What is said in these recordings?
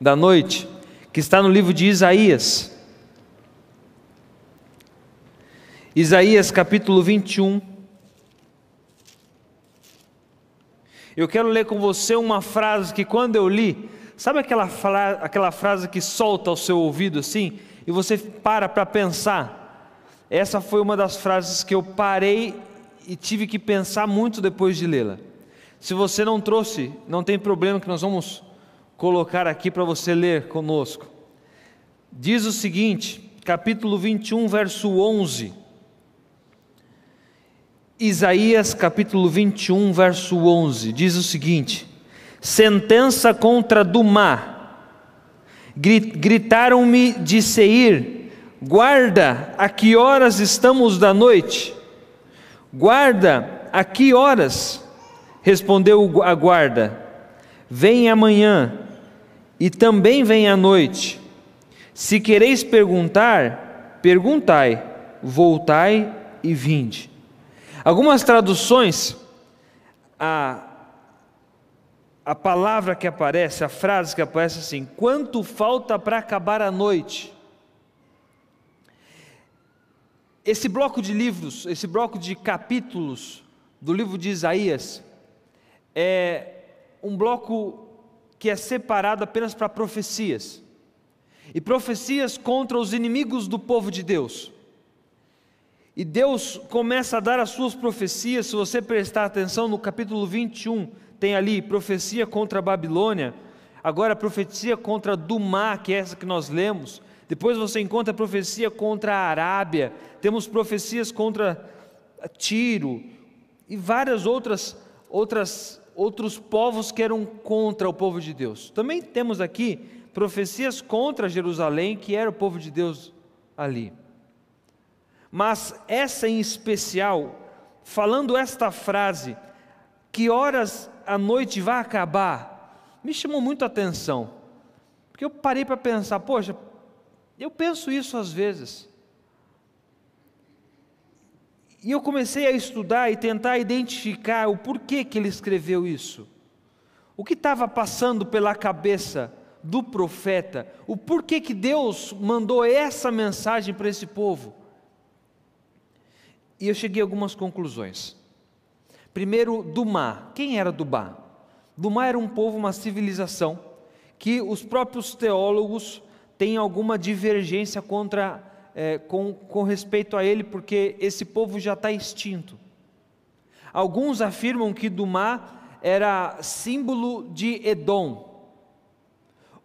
da noite, que está no livro de Isaías. Isaías capítulo 21. Eu quero ler com você uma frase que quando eu li, sabe aquela, fra aquela frase que solta ao seu ouvido assim, e você para para pensar? Essa foi uma das frases que eu parei e tive que pensar muito depois de lê-la. Se você não trouxe, não tem problema que nós vamos colocar aqui para você ler conosco. Diz o seguinte, capítulo 21, verso 11. Isaías capítulo 21, verso 11, diz o seguinte: Sentença contra Dumá. Gritaram-me de Seir: Guarda, a que horas estamos da noite? Guarda, a que horas? Respondeu a guarda: Vem amanhã, e também vem à noite. Se quereis perguntar, perguntai, voltai e vinde. Algumas traduções, a, a palavra que aparece, a frase que aparece assim: quanto falta para acabar a noite? Esse bloco de livros, esse bloco de capítulos do livro de Isaías, é um bloco que é separado apenas para profecias, e profecias contra os inimigos do povo de Deus. E Deus começa a dar as suas profecias, se você prestar atenção no capítulo 21, tem ali profecia contra a Babilônia, agora profecia contra Dumá, que é essa que nós lemos. Depois você encontra profecia contra a Arábia, temos profecias contra Tiro e várias outras outras outros povos que eram contra o povo de Deus. Também temos aqui profecias contra Jerusalém, que era o povo de Deus ali. Mas essa em especial, falando esta frase, que horas a noite vai acabar, me chamou muito a atenção. Porque eu parei para pensar, poxa, eu penso isso às vezes. E eu comecei a estudar e tentar identificar o porquê que ele escreveu isso. O que estava passando pela cabeça do profeta, o porquê que Deus mandou essa mensagem para esse povo. E eu cheguei a algumas conclusões. Primeiro, Dumá. Quem era Dumá? Dumá era um povo, uma civilização, que os próprios teólogos têm alguma divergência contra, é, com, com respeito a ele, porque esse povo já está extinto. Alguns afirmam que Dumá era símbolo de Edom.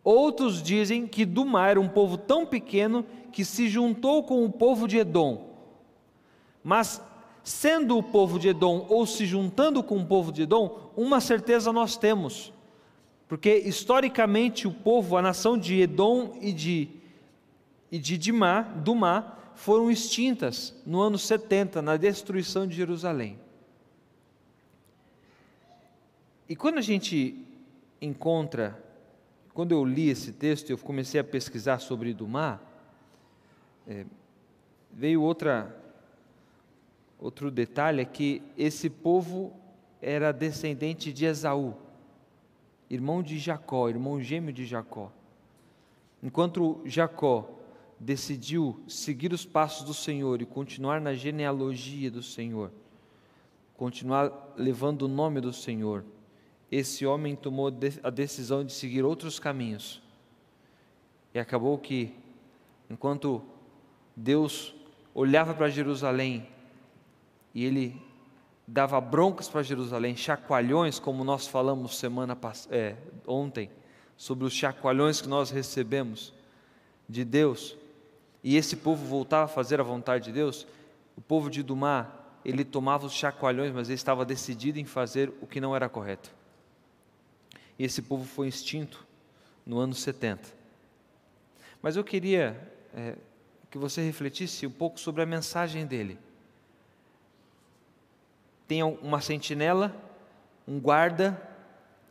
Outros dizem que Dumá era um povo tão pequeno que se juntou com o povo de Edom mas sendo o povo de Edom ou se juntando com o povo de Edom, uma certeza nós temos. Porque historicamente o povo, a nação de Edom e de, e de Dimá, Dumá, foram extintas no ano 70, na destruição de Jerusalém. E quando a gente encontra, quando eu li esse texto, eu comecei a pesquisar sobre Dumá, é, veio outra Outro detalhe é que esse povo era descendente de Esaú, irmão de Jacó, irmão gêmeo de Jacó. Enquanto Jacó decidiu seguir os passos do Senhor e continuar na genealogia do Senhor, continuar levando o nome do Senhor, esse homem tomou a decisão de seguir outros caminhos. E acabou que, enquanto Deus olhava para Jerusalém e ele dava broncas para Jerusalém, chacoalhões, como nós falamos semana é, ontem, sobre os chacoalhões que nós recebemos de Deus, e esse povo voltava a fazer a vontade de Deus, o povo de Dumá, ele tomava os chacoalhões, mas ele estava decidido em fazer o que não era correto. E esse povo foi extinto no ano 70. Mas eu queria é, que você refletisse um pouco sobre a mensagem dele tem uma sentinela, um guarda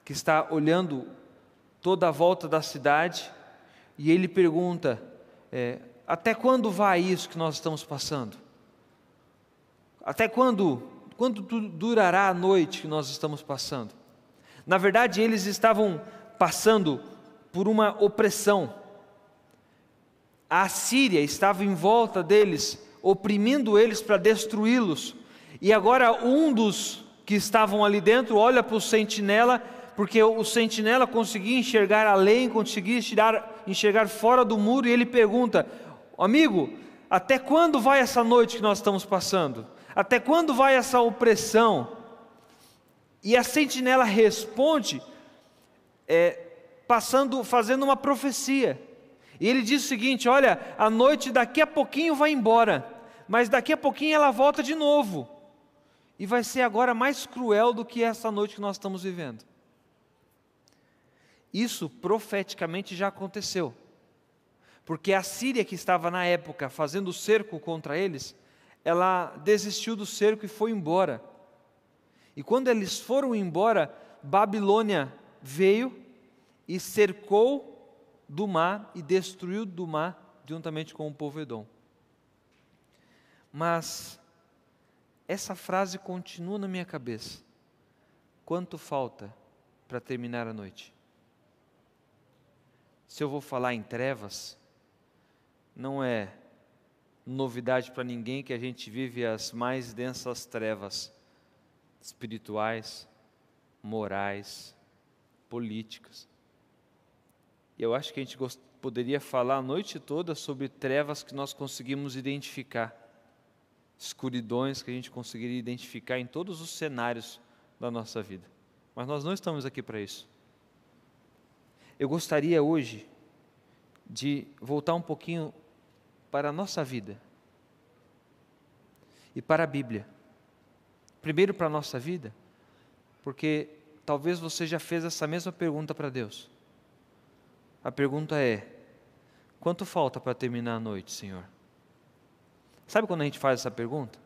que está olhando toda a volta da cidade e ele pergunta: é, até quando vai isso que nós estamos passando? Até quando, quando durará a noite que nós estamos passando? Na verdade, eles estavam passando por uma opressão. A Síria estava em volta deles, oprimindo eles para destruí-los. E agora um dos que estavam ali dentro olha para o sentinela, porque o sentinela conseguia enxergar além, conseguia enxergar fora do muro, e ele pergunta: Amigo, até quando vai essa noite que nós estamos passando? Até quando vai essa opressão? E a sentinela responde, é, passando, fazendo uma profecia. E ele diz o seguinte: Olha, a noite daqui a pouquinho vai embora, mas daqui a pouquinho ela volta de novo. E vai ser agora mais cruel do que essa noite que nós estamos vivendo. Isso profeticamente já aconteceu. Porque a Síria, que estava na época fazendo cerco contra eles, ela desistiu do cerco e foi embora. E quando eles foram embora, Babilônia veio e cercou mar e destruiu mar juntamente com o povo Edom. Mas essa frase continua na minha cabeça. Quanto falta para terminar a noite? Se eu vou falar em trevas, não é novidade para ninguém que a gente vive as mais densas trevas espirituais, morais, políticas. E eu acho que a gente poderia falar a noite toda sobre trevas que nós conseguimos identificar, escuridões que a gente conseguiria identificar em todos os cenários da nossa vida. Mas nós não estamos aqui para isso. Eu gostaria hoje de voltar um pouquinho para a nossa vida e para a Bíblia. Primeiro para a nossa vida, porque talvez você já fez essa mesma pergunta para Deus. A pergunta é: quanto falta para terminar a noite, Senhor? Sabe quando a gente faz essa pergunta?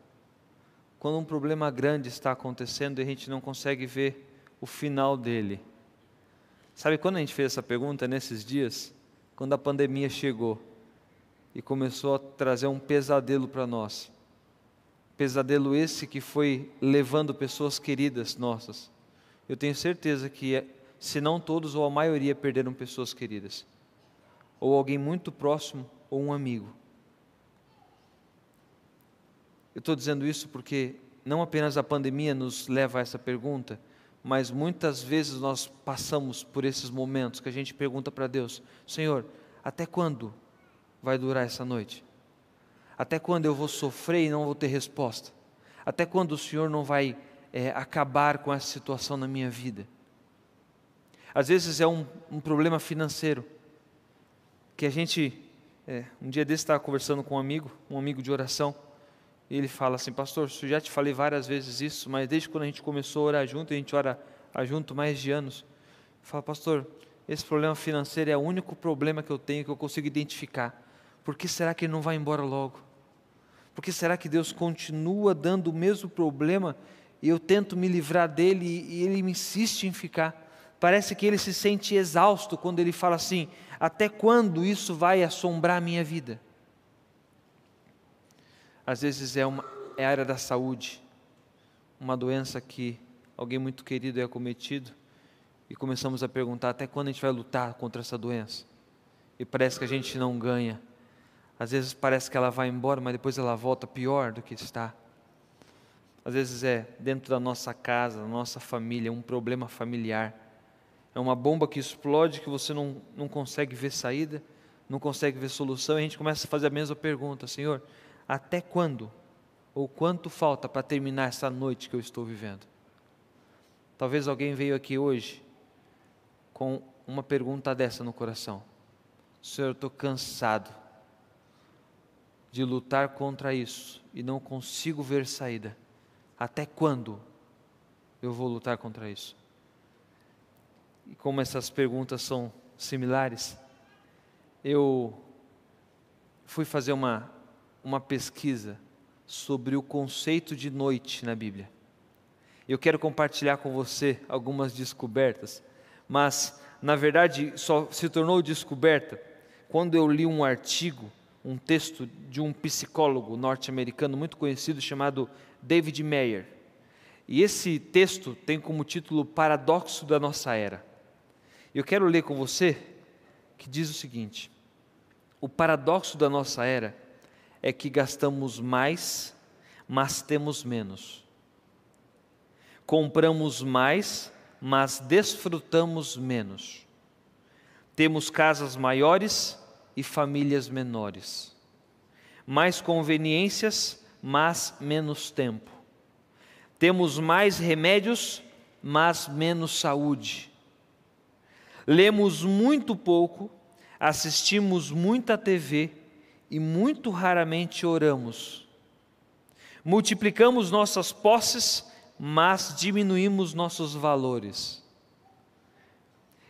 Quando um problema grande está acontecendo e a gente não consegue ver o final dele. Sabe quando a gente fez essa pergunta nesses dias? Quando a pandemia chegou e começou a trazer um pesadelo para nós. Pesadelo esse que foi levando pessoas queridas nossas. Eu tenho certeza que se não todos ou a maioria perderam pessoas queridas, ou alguém muito próximo ou um amigo. Eu estou dizendo isso porque não apenas a pandemia nos leva a essa pergunta, mas muitas vezes nós passamos por esses momentos que a gente pergunta para Deus: Senhor, até quando vai durar essa noite? Até quando eu vou sofrer e não vou ter resposta? Até quando o Senhor não vai é, acabar com essa situação na minha vida? Às vezes é um, um problema financeiro, que a gente, é, um dia desse estava conversando com um amigo, um amigo de oração, e ele fala assim, pastor, eu já te falei várias vezes isso, mas desde quando a gente começou a orar junto, a gente ora junto mais de anos, fala, pastor, esse problema financeiro é o único problema que eu tenho, que eu consigo identificar, por que será que ele não vai embora logo? Por que será que Deus continua dando o mesmo problema e eu tento me livrar dele e ele me insiste em ficar? Parece que ele se sente exausto quando ele fala assim: até quando isso vai assombrar a minha vida? Às vezes é, uma, é a área da saúde, uma doença que alguém muito querido é acometido, e começamos a perguntar: até quando a gente vai lutar contra essa doença? E parece que a gente não ganha. Às vezes parece que ela vai embora, mas depois ela volta pior do que está. Às vezes é dentro da nossa casa, da nossa família, um problema familiar é uma bomba que explode que você não, não consegue ver saída, não consegue ver solução, e a gente começa a fazer a mesma pergunta: Senhor, até quando ou quanto falta para terminar essa noite que eu estou vivendo? Talvez alguém veio aqui hoje com uma pergunta dessa no coração: Senhor, eu estou cansado de lutar contra isso e não consigo ver saída. Até quando eu vou lutar contra isso? e como essas perguntas são similares, eu fui fazer uma, uma pesquisa sobre o conceito de noite na Bíblia. Eu quero compartilhar com você algumas descobertas, mas na verdade só se tornou descoberta quando eu li um artigo, um texto de um psicólogo norte-americano muito conhecido chamado David Mayer. E esse texto tem como título Paradoxo da Nossa Era. Eu quero ler com você que diz o seguinte: o paradoxo da nossa era é que gastamos mais, mas temos menos. Compramos mais, mas desfrutamos menos. Temos casas maiores e famílias menores. Mais conveniências, mas menos tempo. Temos mais remédios, mas menos saúde. Lemos muito pouco, assistimos muita TV e muito raramente oramos. Multiplicamos nossas posses, mas diminuímos nossos valores.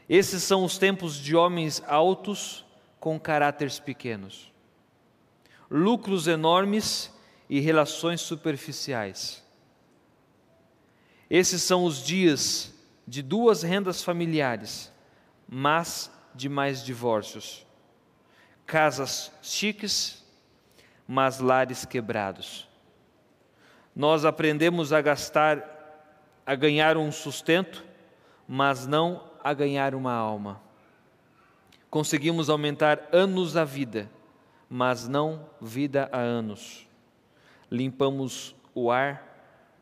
Esses são os tempos de homens altos com caráteres pequenos, lucros enormes e relações superficiais. Esses são os dias de duas rendas familiares, mas de mais divórcios. Casas chiques, mas lares quebrados. Nós aprendemos a gastar, a ganhar um sustento, mas não a ganhar uma alma. Conseguimos aumentar anos a vida, mas não vida a anos. Limpamos o ar,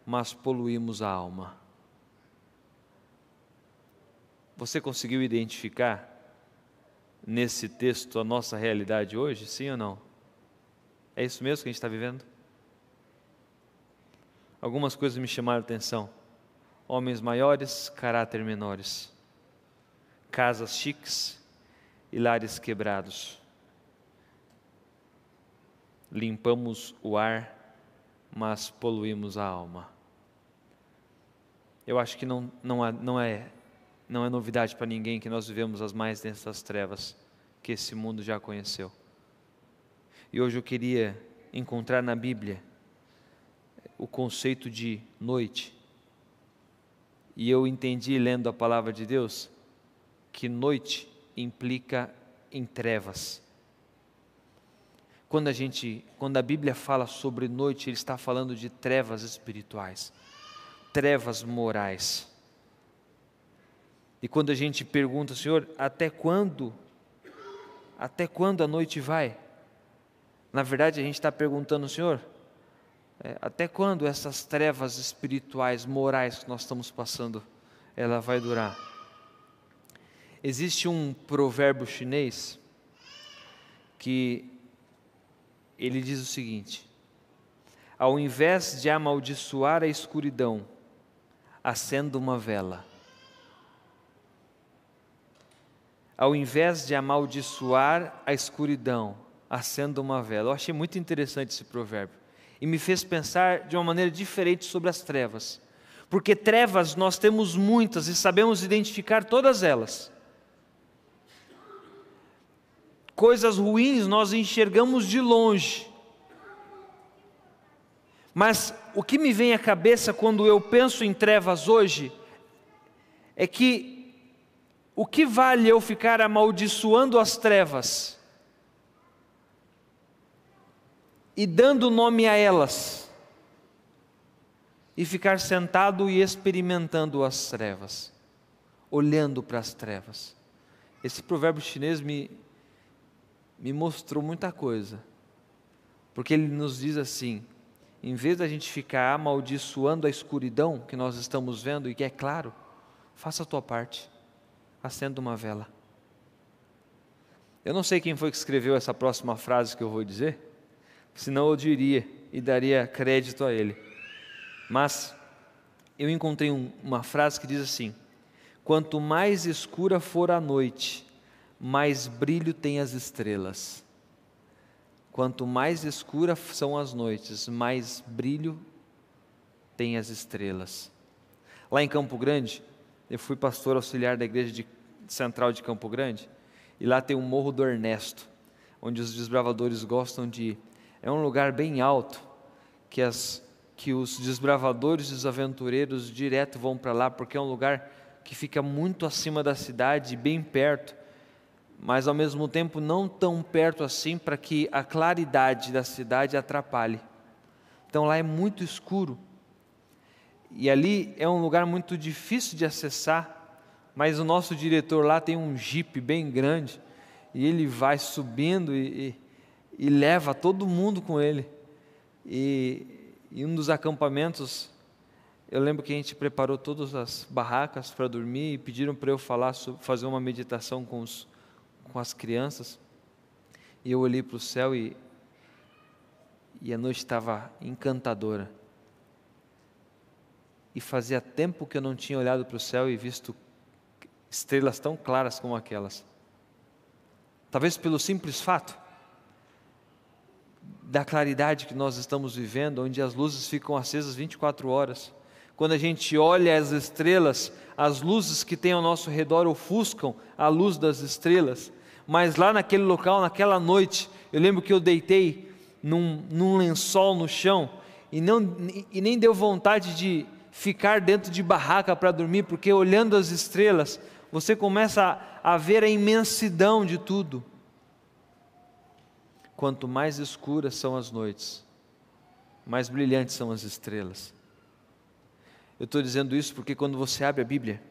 mas poluímos a alma. Você conseguiu identificar nesse texto a nossa realidade hoje, sim ou não? É isso mesmo que a gente está vivendo? Algumas coisas me chamaram a atenção. Homens maiores, caráter menores. Casas chiques e lares quebrados. Limpamos o ar, mas poluímos a alma. Eu acho que não, não, há, não, é, não é novidade para ninguém que nós vivemos as mais densas trevas que esse mundo já conheceu. E hoje eu queria encontrar na Bíblia o conceito de noite. E eu entendi lendo a palavra de Deus que noite implica em trevas. Quando a gente, quando a Bíblia fala sobre noite, ele está falando de trevas espirituais trevas morais. E quando a gente pergunta, Senhor, até quando? Até quando a noite vai? Na verdade, a gente está perguntando, Senhor, é, até quando essas trevas espirituais, morais que nós estamos passando, ela vai durar? Existe um provérbio chinês que ele diz o seguinte: ao invés de amaldiçoar a escuridão, acenda uma vela. Ao invés de amaldiçoar a escuridão, acenda uma vela. Eu achei muito interessante esse provérbio e me fez pensar de uma maneira diferente sobre as trevas. Porque trevas nós temos muitas e sabemos identificar todas elas. Coisas ruins nós enxergamos de longe, mas o que me vem à cabeça quando eu penso em trevas hoje é que o que vale eu ficar amaldiçoando as trevas e dando nome a elas e ficar sentado e experimentando as trevas, olhando para as trevas. Esse provérbio chinês me, me mostrou muita coisa, porque ele nos diz assim: em vez da gente ficar amaldiçoando a escuridão que nós estamos vendo, e que é claro, faça a tua parte, acenda uma vela. Eu não sei quem foi que escreveu essa próxima frase que eu vou dizer, senão eu diria e daria crédito a ele. Mas eu encontrei um, uma frase que diz assim: Quanto mais escura for a noite, mais brilho tem as estrelas. Quanto mais escuras são as noites, mais brilho tem as estrelas. Lá em Campo Grande, eu fui pastor auxiliar da igreja de, central de Campo Grande, e lá tem o Morro do Ernesto, onde os desbravadores gostam de ir. É um lugar bem alto, que, as, que os desbravadores e os aventureiros direto vão para lá, porque é um lugar que fica muito acima da cidade, bem perto mas ao mesmo tempo não tão perto assim para que a claridade da cidade atrapalhe. Então lá é muito escuro. E ali é um lugar muito difícil de acessar, mas o nosso diretor lá tem um jipe bem grande e ele vai subindo e, e, e leva todo mundo com ele. E em um dos acampamentos, eu lembro que a gente preparou todas as barracas para dormir e pediram para eu falar, fazer uma meditação com, os, com as crianças. E eu olhei para o céu e, e a noite estava encantadora. E fazia tempo que eu não tinha olhado para o céu e visto estrelas tão claras como aquelas. Talvez pelo simples fato da claridade que nós estamos vivendo, onde as luzes ficam acesas 24 horas. Quando a gente olha as estrelas, as luzes que tem ao nosso redor ofuscam a luz das estrelas. Mas lá naquele local, naquela noite, eu lembro que eu deitei num, num lençol no chão e, não, e nem deu vontade de ficar dentro de barraca para dormir, porque olhando as estrelas, você começa a, a ver a imensidão de tudo. Quanto mais escuras são as noites, mais brilhantes são as estrelas. Eu estou dizendo isso porque quando você abre a Bíblia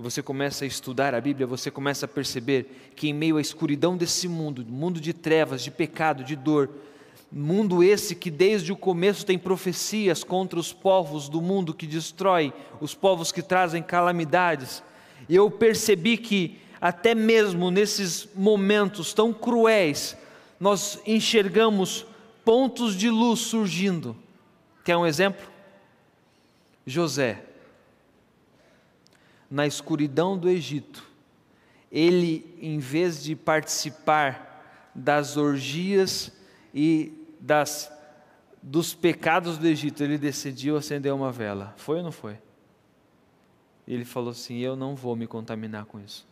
e você começa a estudar a Bíblia, você começa a perceber que em meio à escuridão desse mundo, mundo de trevas, de pecado, de dor, mundo esse que desde o começo tem profecias contra os povos do mundo que destrói, os povos que trazem calamidades, e eu percebi que até mesmo nesses momentos tão cruéis, nós enxergamos pontos de luz surgindo. Quer um exemplo? José, na escuridão do Egito, ele, em vez de participar das orgias e das, dos pecados do Egito, ele decidiu acender uma vela. Foi ou não foi? Ele falou assim: Eu não vou me contaminar com isso.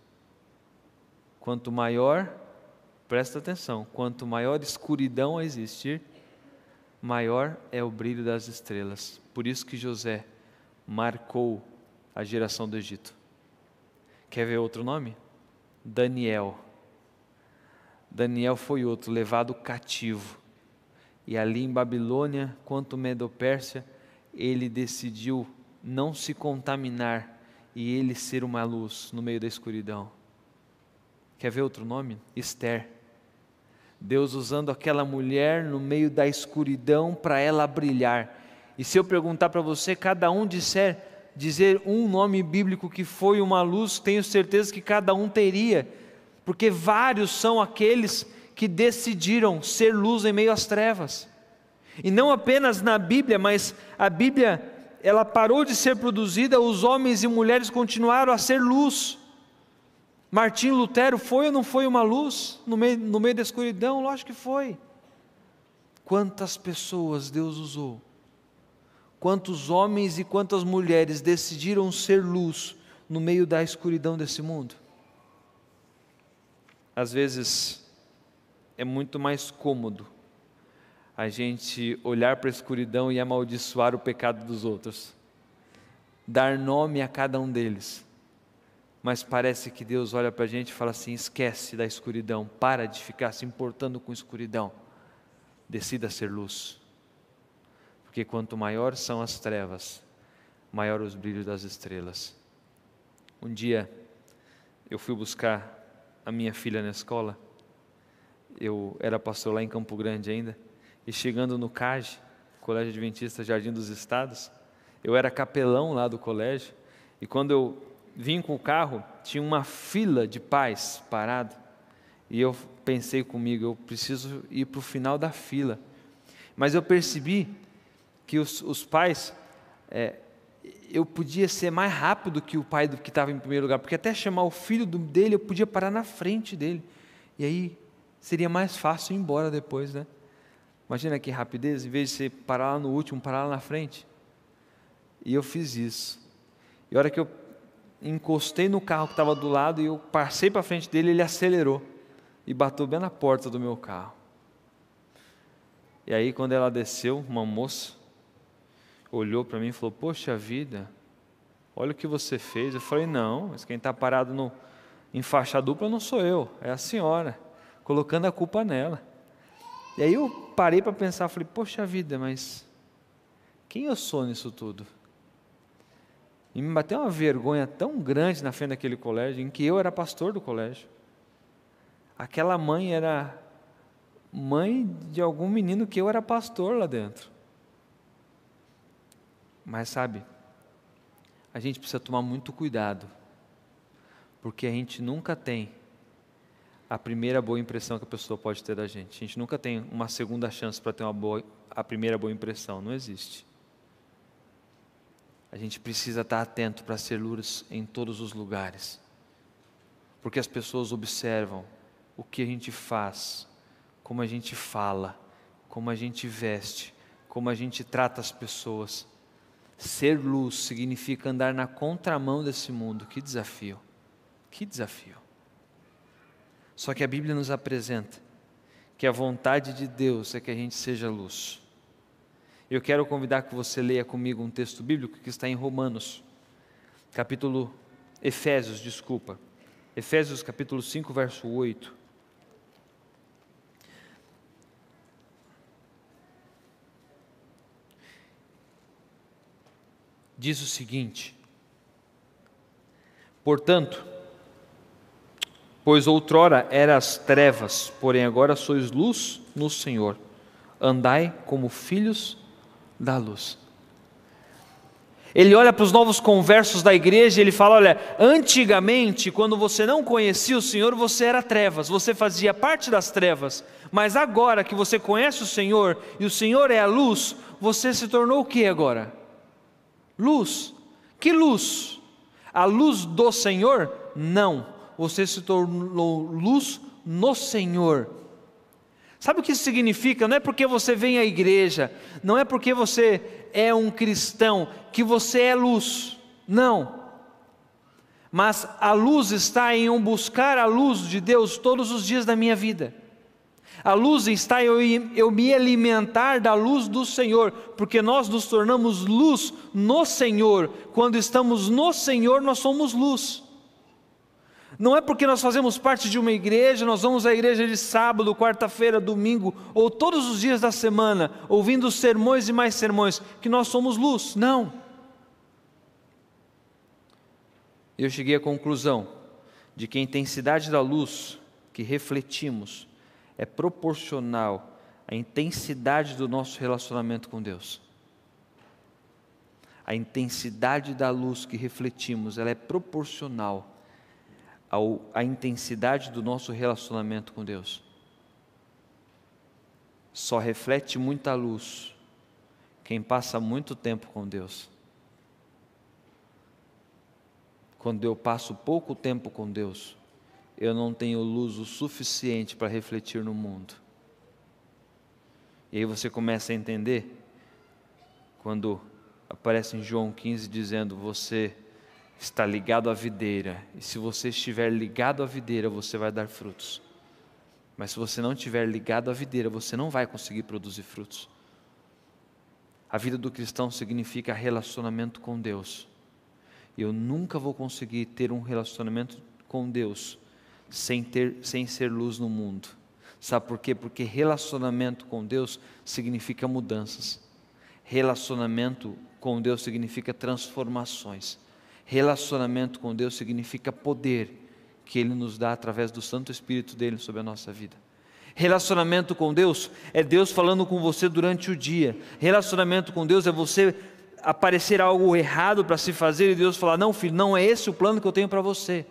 Quanto maior, presta atenção, quanto maior escuridão existir, maior é o brilho das estrelas. Por isso que José marcou a geração do Egito. Quer ver outro nome? Daniel. Daniel foi outro, levado cativo. E ali em Babilônia, quanto Medo-Pérsia, ele decidiu não se contaminar e ele ser uma luz no meio da escuridão. Quer ver outro nome? Esther. Deus usando aquela mulher no meio da escuridão para ela brilhar. E se eu perguntar para você, cada um disser, dizer um nome bíblico que foi uma luz, tenho certeza que cada um teria, porque vários são aqueles que decidiram ser luz em meio às trevas. E não apenas na Bíblia, mas a Bíblia ela parou de ser produzida, os homens e mulheres continuaram a ser luz. Martim Lutero foi ou não foi uma luz no meio, no meio da escuridão? Lógico que foi. Quantas pessoas Deus usou, quantos homens e quantas mulheres decidiram ser luz no meio da escuridão desse mundo? Às vezes é muito mais cômodo a gente olhar para a escuridão e amaldiçoar o pecado dos outros, dar nome a cada um deles. Mas parece que Deus olha para a gente e fala assim: esquece da escuridão, para de ficar se importando com escuridão, decida ser luz. Porque quanto maior são as trevas, maior os brilhos das estrelas. Um dia eu fui buscar a minha filha na escola, eu era pastor lá em Campo Grande ainda, e chegando no CAG, Colégio Adventista Jardim dos Estados, eu era capelão lá do colégio, e quando eu vim com o carro, tinha uma fila de pais parado, e eu pensei comigo, eu preciso ir para o final da fila. Mas eu percebi que os, os pais, é, eu podia ser mais rápido que o pai do que estava em primeiro lugar, porque até chamar o filho do, dele, eu podia parar na frente dele. E aí seria mais fácil ir embora depois, né? Imagina que rapidez, em vez de você parar lá no último, parar lá na frente. E eu fiz isso. E a hora que eu encostei no carro que estava do lado e eu passei para frente dele, ele acelerou e bateu bem na porta do meu carro. E aí, quando ela desceu, uma moça olhou para mim e falou: Poxa vida, olha o que você fez. Eu falei: Não, mas quem está parado no, em faixa dupla não sou eu, é a senhora, colocando a culpa nela. E aí eu parei para pensar, falei, poxa vida, mas quem eu sou nisso tudo? E me bateu uma vergonha tão grande na frente daquele colégio, em que eu era pastor do colégio. aquela mãe era mãe de algum menino que eu era pastor lá dentro. Mas sabe, a gente precisa tomar muito cuidado, porque a gente nunca tem a primeira boa impressão que a pessoa pode ter da gente. A gente nunca tem uma segunda chance para ter uma boa, a primeira boa impressão, não existe. A gente precisa estar atento para ser luz em todos os lugares, porque as pessoas observam o que a gente faz, como a gente fala, como a gente veste, como a gente trata as pessoas. Ser luz significa andar na contramão desse mundo. Que desafio! Que desafio! Só que a Bíblia nos apresenta que a vontade de Deus é que a gente seja luz. Eu quero convidar que você leia comigo um texto bíblico que está em Romanos, capítulo Efésios, desculpa. Efésios capítulo 5, verso 8. Diz o seguinte: Portanto, pois outrora eras trevas, porém agora sois luz no Senhor. Andai como filhos da luz. Ele olha para os novos conversos da igreja e ele fala: Olha, antigamente, quando você não conhecia o Senhor, você era trevas, você fazia parte das trevas, mas agora que você conhece o Senhor e o Senhor é a luz, você se tornou o que agora? Luz. Que luz? A luz do Senhor? Não você se tornou luz no Senhor. Sabe o que isso significa? Não é porque você vem à igreja, não é porque você é um cristão que você é luz. Não. Mas a luz está em um buscar a luz de Deus todos os dias da minha vida. A luz está eu, eu me alimentar da luz do Senhor, porque nós nos tornamos luz no Senhor. Quando estamos no Senhor, nós somos luz. Não é porque nós fazemos parte de uma igreja, nós vamos à igreja de sábado, quarta-feira, domingo, ou todos os dias da semana, ouvindo sermões e mais sermões, que nós somos luz. Não. Eu cheguei à conclusão de que a intensidade da luz que refletimos é proporcional à intensidade do nosso relacionamento com Deus. A intensidade da luz que refletimos, ela é proporcional ao, à intensidade do nosso relacionamento com Deus. Só reflete muita luz quem passa muito tempo com Deus. Quando eu passo pouco tempo com Deus, eu não tenho luz o suficiente para refletir no mundo. E aí você começa a entender, quando aparece em João 15 dizendo: Você está ligado à videira, e se você estiver ligado à videira, você vai dar frutos. Mas se você não estiver ligado à videira, você não vai conseguir produzir frutos. A vida do cristão significa relacionamento com Deus. Eu nunca vou conseguir ter um relacionamento com Deus sem, ter, sem ser luz no mundo. Sabe por quê? Porque relacionamento com Deus significa mudanças. Relacionamento com Deus significa transformações. Relacionamento com Deus significa poder que Ele nos dá através do Santo Espírito dele sobre a nossa vida. Relacionamento com Deus é Deus falando com você durante o dia. Relacionamento com Deus é você aparecer algo errado para se fazer e Deus falar: Não, filho, não é esse o plano que eu tenho para você.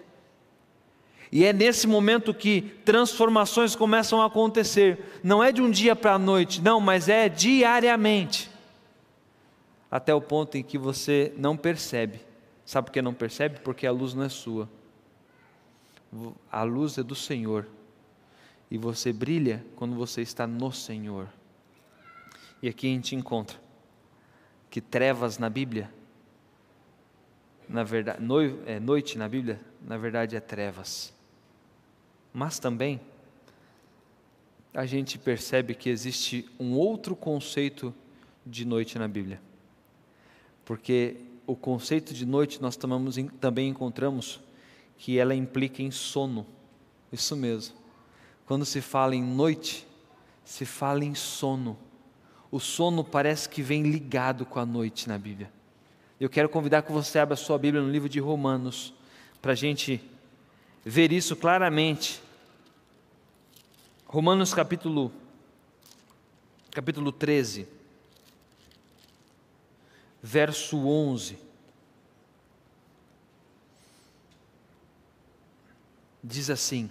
E é nesse momento que transformações começam a acontecer. Não é de um dia para a noite, não, mas é diariamente. Até o ponto em que você não percebe Sabe por que não percebe? Porque a luz não é sua. A luz é do Senhor. E você brilha quando você está no Senhor. E aqui a gente encontra que trevas na Bíblia, na verdade, é, noite na Bíblia, na verdade é trevas. Mas também a gente percebe que existe um outro conceito de noite na Bíblia. Porque o conceito de noite nós tomamos, também encontramos que ela implica em sono. Isso mesmo. Quando se fala em noite, se fala em sono. O sono parece que vem ligado com a noite na Bíblia. Eu quero convidar que você abra a sua Bíblia no livro de Romanos, para a gente ver isso claramente. Romanos capítulo capítulo 13, verso 11. Diz assim: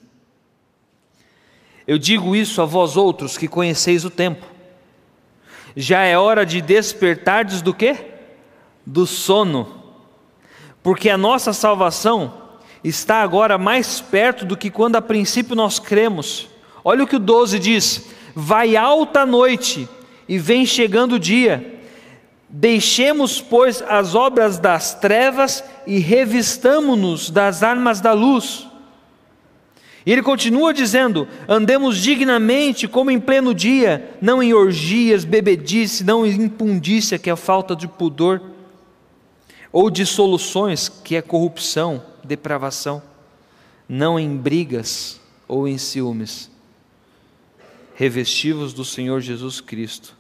Eu digo isso a vós outros que conheceis o tempo. Já é hora de despertardes do quê? Do sono. Porque a nossa salvação está agora mais perto do que quando a princípio nós cremos. Olha o que o 12 diz: Vai alta noite e vem chegando o dia. Deixemos, pois, as obras das trevas e revistamo-nos das armas da luz. E ele continua dizendo: andemos dignamente, como em pleno dia, não em orgias, bebedice, não em impundícia, que é a falta de pudor, ou de soluções, que é corrupção, depravação, não em brigas ou em ciúmes. Revestivos do Senhor Jesus Cristo,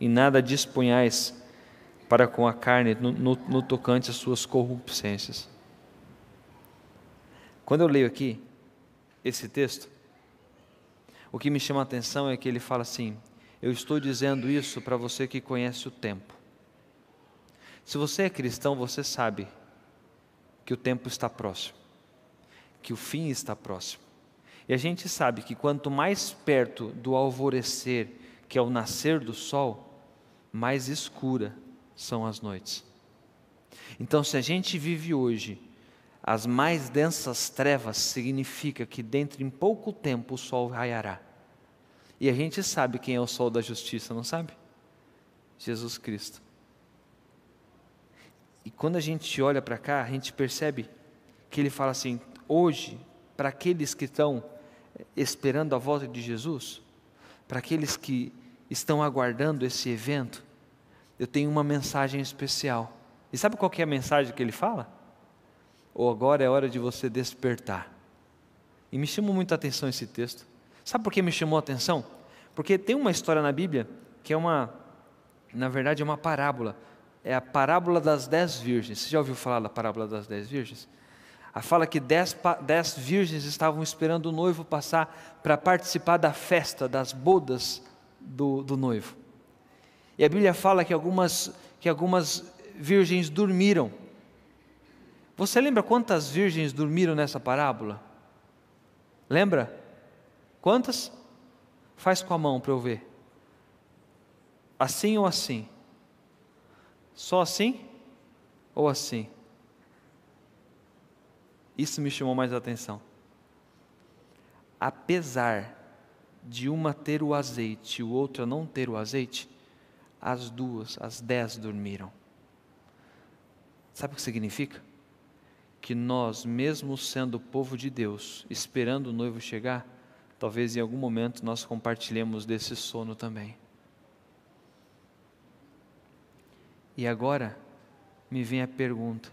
e nada disponhais para com a carne no, no, no tocante às suas corrupçências. Quando eu leio aqui, esse texto, o que me chama a atenção é que ele fala assim: Eu estou dizendo isso para você que conhece o tempo. Se você é cristão, você sabe que o tempo está próximo, que o fim está próximo. E a gente sabe que quanto mais perto do alvorecer, que é o nascer do sol, mais escura são as noites. Então, se a gente vive hoje as mais densas trevas significa que dentro em pouco tempo o sol raiará. E a gente sabe quem é o sol da justiça, não sabe? Jesus Cristo. E quando a gente olha para cá, a gente percebe que ele fala assim: hoje, para aqueles que estão esperando a volta de Jesus, para aqueles que estão aguardando esse evento, eu tenho uma mensagem especial. E sabe qual é a mensagem que ele fala? ou agora é hora de você despertar. E me chamou muito atenção esse texto. Sabe por que me chamou a atenção? Porque tem uma história na Bíblia que é uma, na verdade, é uma parábola. É a parábola das dez virgens. Você já ouviu falar da parábola das dez virgens? A fala que dez, dez virgens estavam esperando o noivo passar para participar da festa, das bodas do, do noivo. E a Bíblia fala que algumas, que algumas virgens dormiram você lembra quantas virgens dormiram nessa parábola? Lembra? Quantas? Faz com a mão para eu ver. Assim ou assim? Só assim ou assim? Isso me chamou mais a atenção. Apesar de uma ter o azeite e o outro não ter o azeite, as duas, as dez dormiram. Sabe o que significa? que nós, mesmo sendo povo de Deus, esperando o noivo chegar, talvez em algum momento nós compartilhemos desse sono também. E agora me vem a pergunta,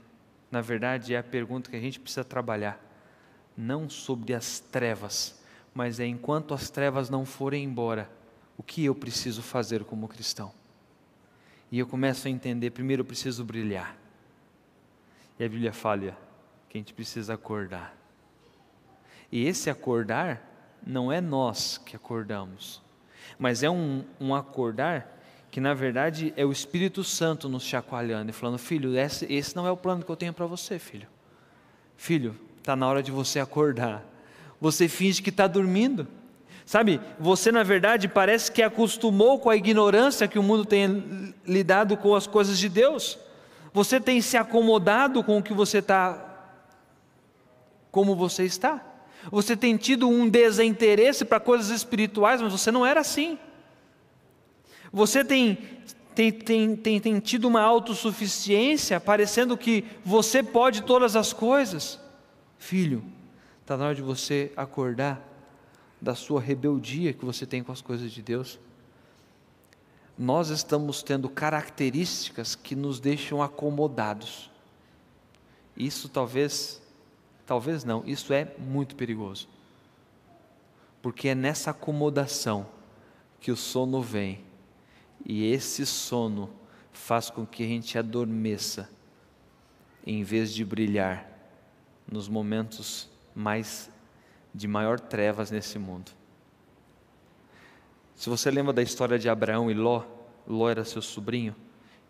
na verdade é a pergunta que a gente precisa trabalhar, não sobre as trevas, mas é enquanto as trevas não forem embora, o que eu preciso fazer como cristão? E eu começo a entender, primeiro eu preciso brilhar. E a Bíblia fala, que a gente precisa acordar. E esse acordar não é nós que acordamos, mas é um, um acordar que na verdade é o Espírito Santo nos chacoalhando e falando: Filho, esse, esse não é o plano que eu tenho para você, filho. Filho, está na hora de você acordar. Você finge que está dormindo. Sabe, você na verdade parece que acostumou com a ignorância que o mundo tem lidado com as coisas de Deus. Você tem se acomodado com o que você está como você está. Você tem tido um desinteresse para coisas espirituais, mas você não era assim. Você tem, tem, tem, tem, tem tido uma autossuficiência, parecendo que você pode todas as coisas. Filho, está na hora de você acordar da sua rebeldia que você tem com as coisas de Deus. Nós estamos tendo características que nos deixam acomodados. Isso talvez Talvez não, isso é muito perigoso. Porque é nessa acomodação que o sono vem. E esse sono faz com que a gente adormeça, em vez de brilhar nos momentos mais de maior trevas nesse mundo. Se você lembra da história de Abraão e Ló, Ló era seu sobrinho,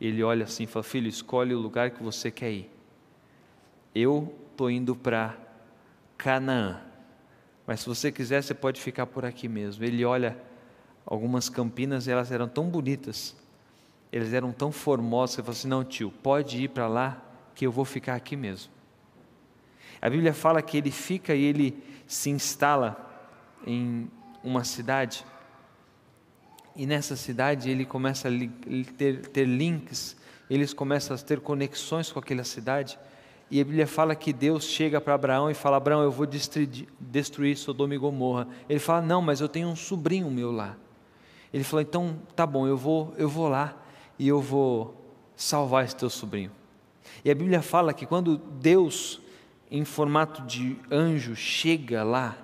ele olha assim e fala: Filho, escolhe o lugar que você quer ir. Eu estou indo para Canaã, mas se você quiser, você pode ficar por aqui mesmo. Ele olha algumas campinas elas eram tão bonitas, eles eram tão formosas, ele falou assim: Não, tio, pode ir para lá que eu vou ficar aqui mesmo. A Bíblia fala que ele fica e ele se instala em uma cidade e nessa cidade ele começa a ter, ter links, eles começam a ter conexões com aquela cidade. E a Bíblia fala que Deus chega para Abraão e fala: Abraão, eu vou destruir Sodoma e Gomorra. Ele fala: Não, mas eu tenho um sobrinho meu lá. Ele falou: Então, tá bom, eu vou, eu vou lá e eu vou salvar esse teu sobrinho. E a Bíblia fala que quando Deus, em formato de anjo, chega lá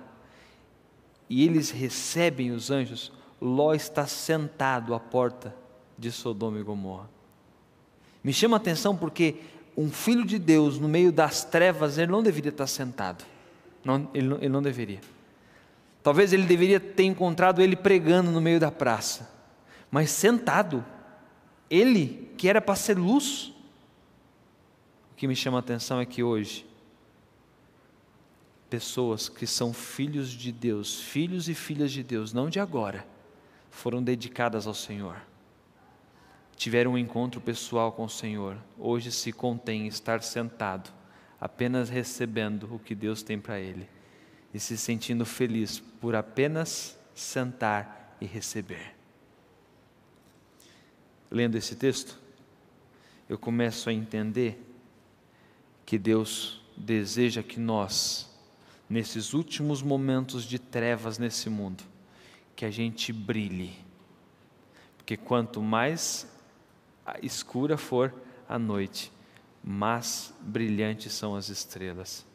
e eles recebem os anjos, Ló está sentado à porta de Sodoma e Gomorra. Me chama a atenção porque um filho de Deus no meio das trevas, ele não deveria estar sentado. Não, ele, não, ele não deveria. Talvez ele deveria ter encontrado ele pregando no meio da praça, mas sentado, ele que era para ser luz. O que me chama a atenção é que hoje, pessoas que são filhos de Deus, filhos e filhas de Deus, não de agora, foram dedicadas ao Senhor. Tiveram um encontro pessoal com o Senhor. Hoje se contém estar sentado, apenas recebendo o que Deus tem para ele e se sentindo feliz por apenas sentar e receber. Lendo esse texto, eu começo a entender que Deus deseja que nós, nesses últimos momentos de trevas nesse mundo, que a gente brilhe. Porque quanto mais escura for a noite, mais brilhantes são as estrelas.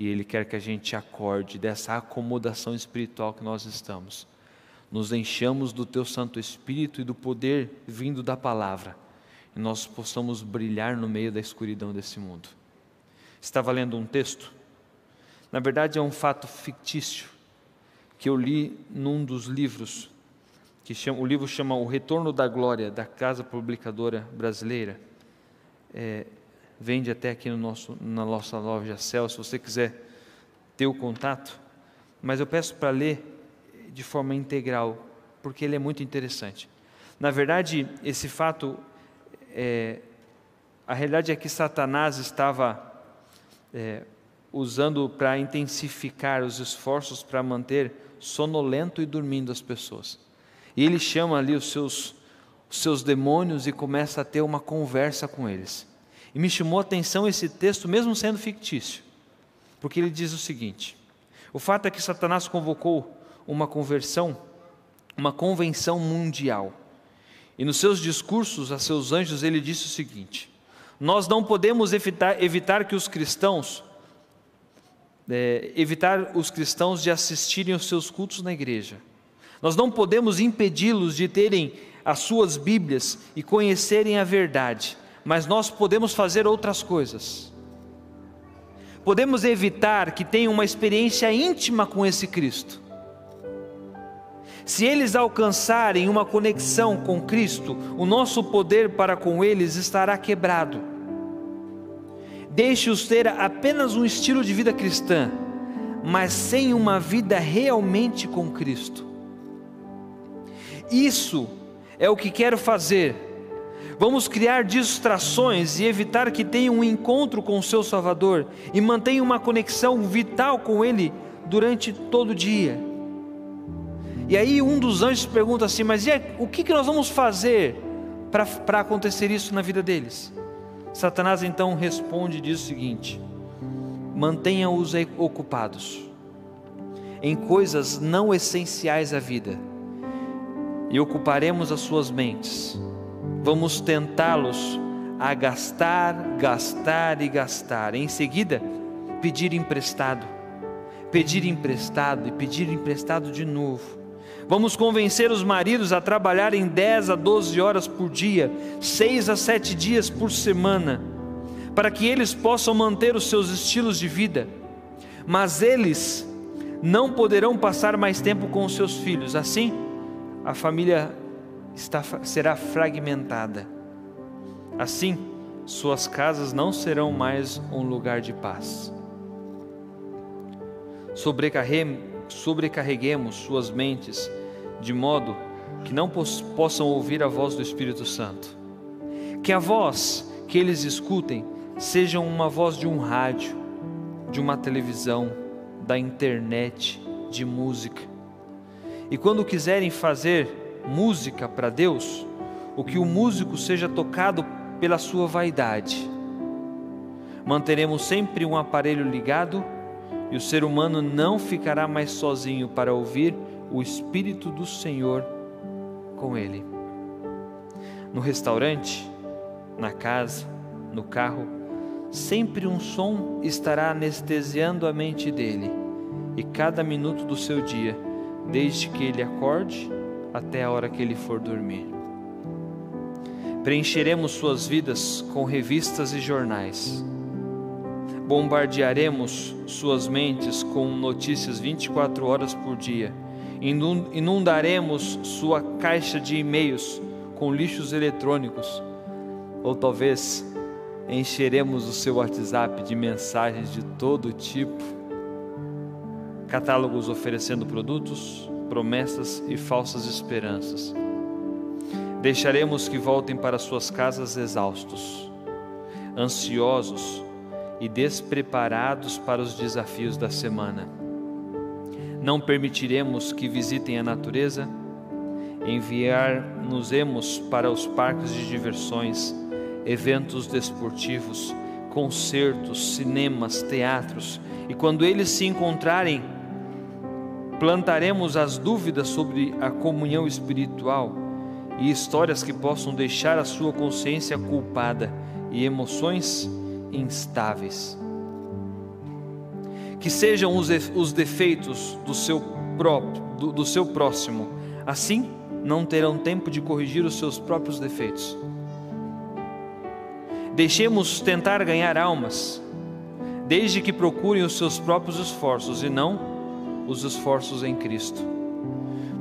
E Ele quer que a gente acorde dessa acomodação espiritual que nós estamos. Nos enchamos do Teu Santo Espírito e do poder vindo da palavra. E nós possamos brilhar no meio da escuridão desse mundo. Estava lendo um texto. Na verdade, é um fato fictício que eu li num dos livros, que chama, o livro chama O Retorno da Glória, da Casa Publicadora Brasileira. É, vende até aqui no nosso, na nossa loja Cel, se você quiser ter o contato. Mas eu peço para ler de forma integral, porque ele é muito interessante. Na verdade, esse fato, é, a realidade é que Satanás estava é, usando para intensificar os esforços para manter sonolento e dormindo as pessoas. E ele chama ali os seus, os seus demônios e começa a ter uma conversa com eles. E me chamou a atenção esse texto, mesmo sendo fictício, porque ele diz o seguinte: o fato é que Satanás convocou uma conversão, uma convenção mundial. E nos seus discursos a seus anjos ele disse o seguinte: Nós não podemos evitar, evitar que os cristãos é, evitar os cristãos de assistirem aos seus cultos na igreja. Nós não podemos impedi-los de terem as suas Bíblias e conhecerem a verdade, mas nós podemos fazer outras coisas. Podemos evitar que tenham uma experiência íntima com esse Cristo. Se eles alcançarem uma conexão com Cristo, o nosso poder para com eles estará quebrado. Deixe-os ter apenas um estilo de vida cristã, mas sem uma vida realmente com Cristo. Isso é o que quero fazer. Vamos criar distrações e evitar que tenham um encontro com o seu Salvador e mantenham uma conexão vital com Ele durante todo o dia. E aí um dos anjos pergunta assim: Mas e aí, o que, que nós vamos fazer para acontecer isso na vida deles? Satanás então responde e diz o seguinte: mantenha-os ocupados em coisas não essenciais à vida, e ocuparemos as suas mentes. Vamos tentá-los a gastar, gastar e gastar. Em seguida, pedir emprestado, pedir emprestado e pedir emprestado de novo Vamos convencer os maridos a trabalharem 10 a 12 horas por dia, 6 a 7 dias por semana, para que eles possam manter os seus estilos de vida. Mas eles não poderão passar mais tempo com os seus filhos. Assim, a família está, será fragmentada. Assim, suas casas não serão mais um lugar de paz. Sobrecarreguemos suas mentes de modo que não possam ouvir a voz do Espírito Santo. Que a voz que eles escutem seja uma voz de um rádio, de uma televisão, da internet, de música. E quando quiserem fazer música para Deus, o que o músico seja tocado pela sua vaidade. Manteremos sempre um aparelho ligado e o ser humano não ficará mais sozinho para ouvir o Espírito do Senhor com ele. No restaurante, na casa, no carro, sempre um som estará anestesiando a mente dele e cada minuto do seu dia, desde que ele acorde até a hora que ele for dormir. Preencheremos suas vidas com revistas e jornais. Bombardearemos suas mentes com notícias 24 horas por dia. Inundaremos sua caixa de e-mails com lixos eletrônicos. Ou talvez encheremos o seu WhatsApp de mensagens de todo tipo. Catálogos oferecendo produtos, promessas e falsas esperanças Deixaremos que voltem para suas casas exaustos, ansiosos e despreparados para os desafios da semana. Não permitiremos que visitem a natureza, enviar-nos-emos para os parques de diversões, eventos desportivos, concertos, cinemas, teatros, e quando eles se encontrarem, plantaremos as dúvidas sobre a comunhão espiritual e histórias que possam deixar a sua consciência culpada e emoções instáveis. Que sejam os defeitos do seu próprio, do, do seu próximo, assim não terão tempo de corrigir os seus próprios defeitos. Deixemos tentar ganhar almas, desde que procurem os seus próprios esforços e não os esforços em Cristo,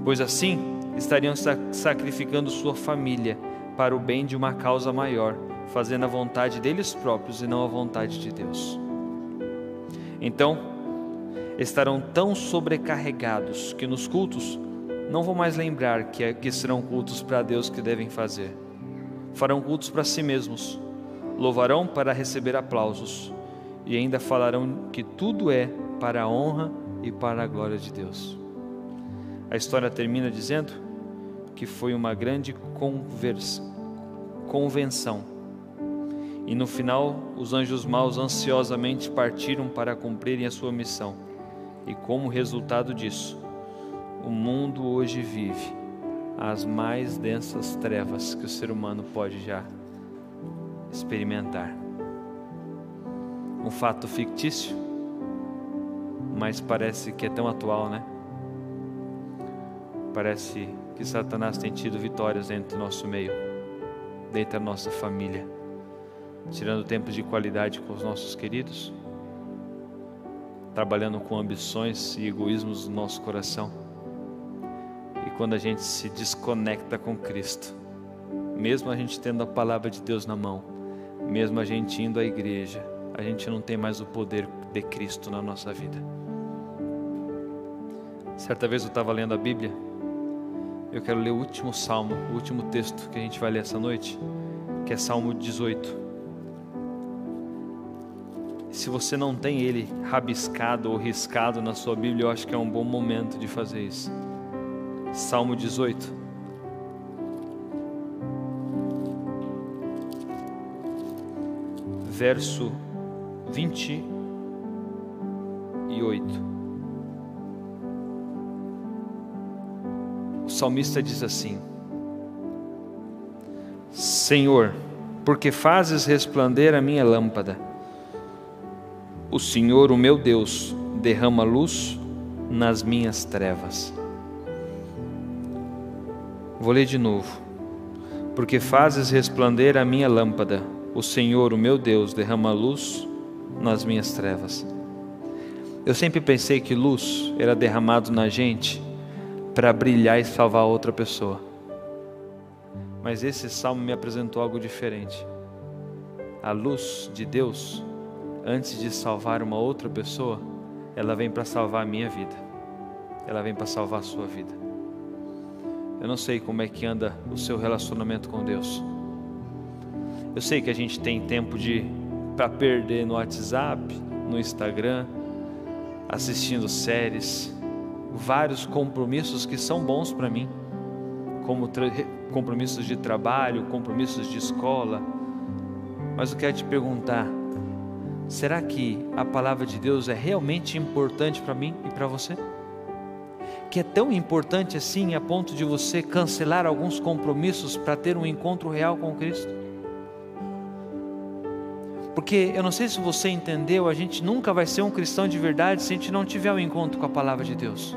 pois assim estariam sacrificando sua família para o bem de uma causa maior, fazendo a vontade deles próprios e não a vontade de Deus. Então, estarão tão sobrecarregados que nos cultos não vão mais lembrar que, é, que serão cultos para Deus que devem fazer. Farão cultos para si mesmos, louvarão para receber aplausos e ainda falarão que tudo é para a honra e para a glória de Deus. A história termina dizendo que foi uma grande conversa, convenção. E no final, os anjos maus ansiosamente partiram para cumprirem a sua missão. E como resultado disso, o mundo hoje vive as mais densas trevas que o ser humano pode já experimentar. Um fato fictício, mas parece que é tão atual, né? Parece que Satanás tem tido vitórias dentro do nosso meio, dentro da nossa família, tirando tempo de qualidade com os nossos queridos, trabalhando com ambições e egoísmos do nosso coração. E quando a gente se desconecta com Cristo, mesmo a gente tendo a palavra de Deus na mão, mesmo a gente indo à igreja, a gente não tem mais o poder de Cristo na nossa vida. Certa vez eu estava lendo a Bíblia eu quero ler o último salmo, o último texto que a gente vai ler essa noite, que é Salmo 18. Se você não tem ele rabiscado ou riscado na sua Bíblia, eu acho que é um bom momento de fazer isso. Salmo 18. Verso 28. Salmista diz assim: Senhor, porque fazes resplandecer a minha lâmpada, o Senhor, o meu Deus, derrama luz nas minhas trevas. Vou ler de novo. Porque fazes resplandecer a minha lâmpada, o Senhor, o meu Deus, derrama luz nas minhas trevas. Eu sempre pensei que luz era derramado na gente para brilhar e salvar outra pessoa. Mas esse salmo me apresentou algo diferente. A luz de Deus, antes de salvar uma outra pessoa, ela vem para salvar a minha vida. Ela vem para salvar a sua vida. Eu não sei como é que anda o seu relacionamento com Deus. Eu sei que a gente tem tempo de para perder no WhatsApp, no Instagram, assistindo séries, vários compromissos que são bons para mim, como compromissos de trabalho, compromissos de escola. Mas eu quero te perguntar: será que a palavra de Deus é realmente importante para mim e para você? Que é tão importante assim a ponto de você cancelar alguns compromissos para ter um encontro real com Cristo? Porque eu não sei se você entendeu, a gente nunca vai ser um cristão de verdade se a gente não tiver um encontro com a palavra de Deus.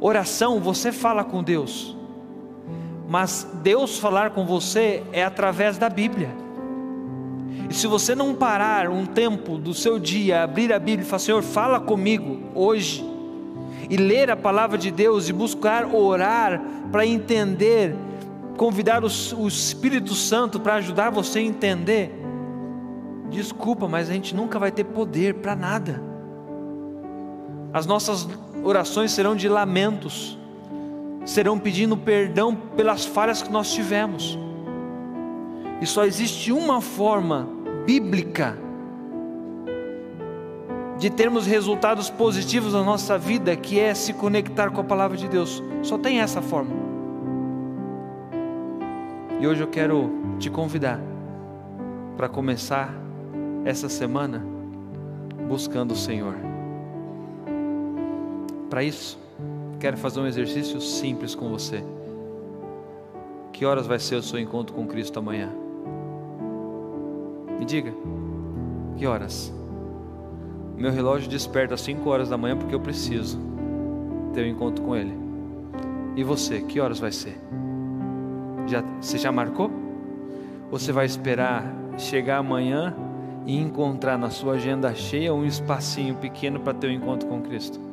Oração, você fala com Deus, mas Deus falar com você é através da Bíblia. E se você não parar um tempo do seu dia, abrir a Bíblia e falar, Senhor, fala comigo hoje, e ler a palavra de Deus e buscar orar para entender, convidar o, o Espírito Santo para ajudar você a entender, desculpa, mas a gente nunca vai ter poder para nada. As nossas orações serão de lamentos, serão pedindo perdão pelas falhas que nós tivemos. E só existe uma forma bíblica de termos resultados positivos na nossa vida, que é se conectar com a palavra de Deus. Só tem essa forma. E hoje eu quero te convidar para começar essa semana buscando o Senhor. Para isso, quero fazer um exercício simples com você. Que horas vai ser o seu encontro com Cristo amanhã? Me diga, que horas? Meu relógio desperta às 5 horas da manhã porque eu preciso ter um encontro com Ele. E você, que horas vai ser? Já, você já marcou? Ou você vai esperar chegar amanhã e encontrar na sua agenda cheia um espacinho pequeno para ter um encontro com Cristo?